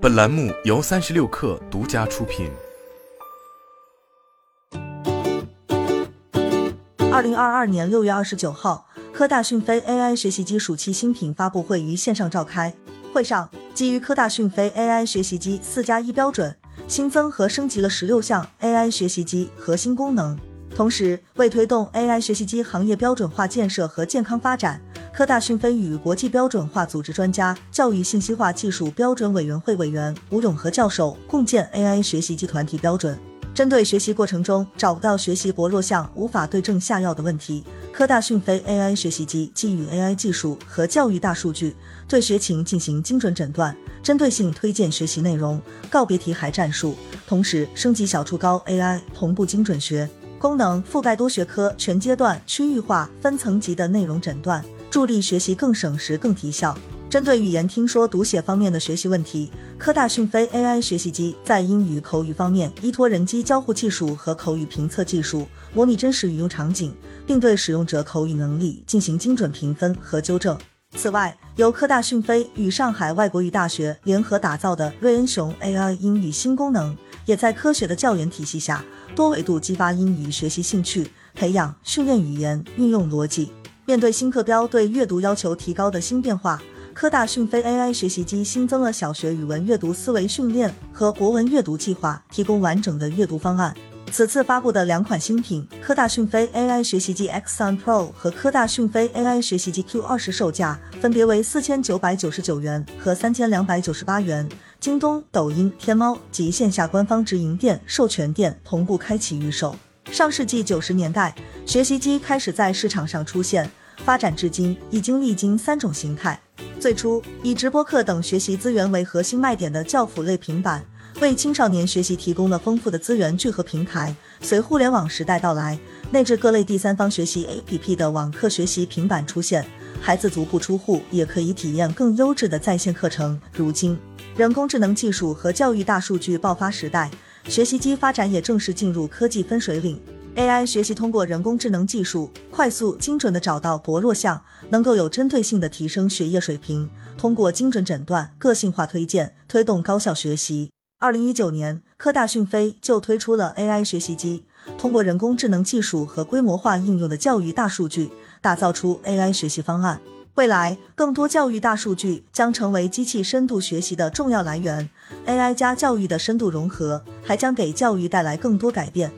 本栏目由三十六氪独家出品。二零二二年六月二十九号，科大讯飞 AI 学习机暑期新品发布会于线上召开。会上，基于科大讯飞 AI 学习机四加一标准，新增和升级了十六项 AI 学习机核心功能。同时，为推动 AI 学习机行业标准化建设和健康发展，科大讯飞与国际标准化组织专家、教育信息化技术标准委员会委员吴永和教授共建 AI 学习机团体标准。针对学习过程中找不到学习薄弱项、无法对症下药的问题，科大讯飞 AI 学习机基于 AI 技术和教育大数据，对学情进行精准诊断，针对性推荐学习内容，告别题海战术，同时升级小初高 AI 同步精准学。功能，覆盖多学科、全阶段、区域化、分层级的内容诊断，助力学习更省时、更提效。针对语言听说读写方面的学习问题，科大讯飞 AI 学习机在英语口语方面依托人机交互技术和口语评测技术，模拟真实语用场景，并对使用者口语能力进行精准评分和纠正。此外，由科大讯飞与上海外国语大学联合打造的瑞恩熊 AI 英语新功能，也在科学的教研体系下，多维度激发英语学习兴趣，培养训练语言运用逻辑。面对新课标对阅读要求提高的新变化。科大讯飞 AI 学习机新增了小学语文阅读思维训练和国文阅读计划，提供完整的阅读方案。此次发布的两款新品——科大讯飞 AI 学习机 X3 Pro 和科大讯飞 AI 学习机 Q20，售价分别为四千九百九十九元和三千两百九十八元。京东、抖音、天猫及线下官方直营店、授权店同步开启预售。上世纪九十年代，学习机开始在市场上出现，发展至今已经历经三种形态。最初以直播课等学习资源为核心卖点的教辅类平板，为青少年学习提供了丰富的资源聚合平台。随互联网时代到来，内置各类第三方学习 APP 的网课学习平板出现，孩子足不出户也可以体验更优质的在线课程。如今，人工智能技术和教育大数据爆发时代，学习机发展也正式进入科技分水岭。AI 学习通过人工智能技术，快速精准的找到薄弱项，能够有针对性的提升学业水平。通过精准诊断、个性化推荐，推动高效学习。二零一九年，科大讯飞就推出了 AI 学习机，通过人工智能技术和规模化应用的教育大数据，打造出 AI 学习方案。未来，更多教育大数据将成为机器深度学习的重要来源。AI 加教育的深度融合，还将给教育带来更多改变。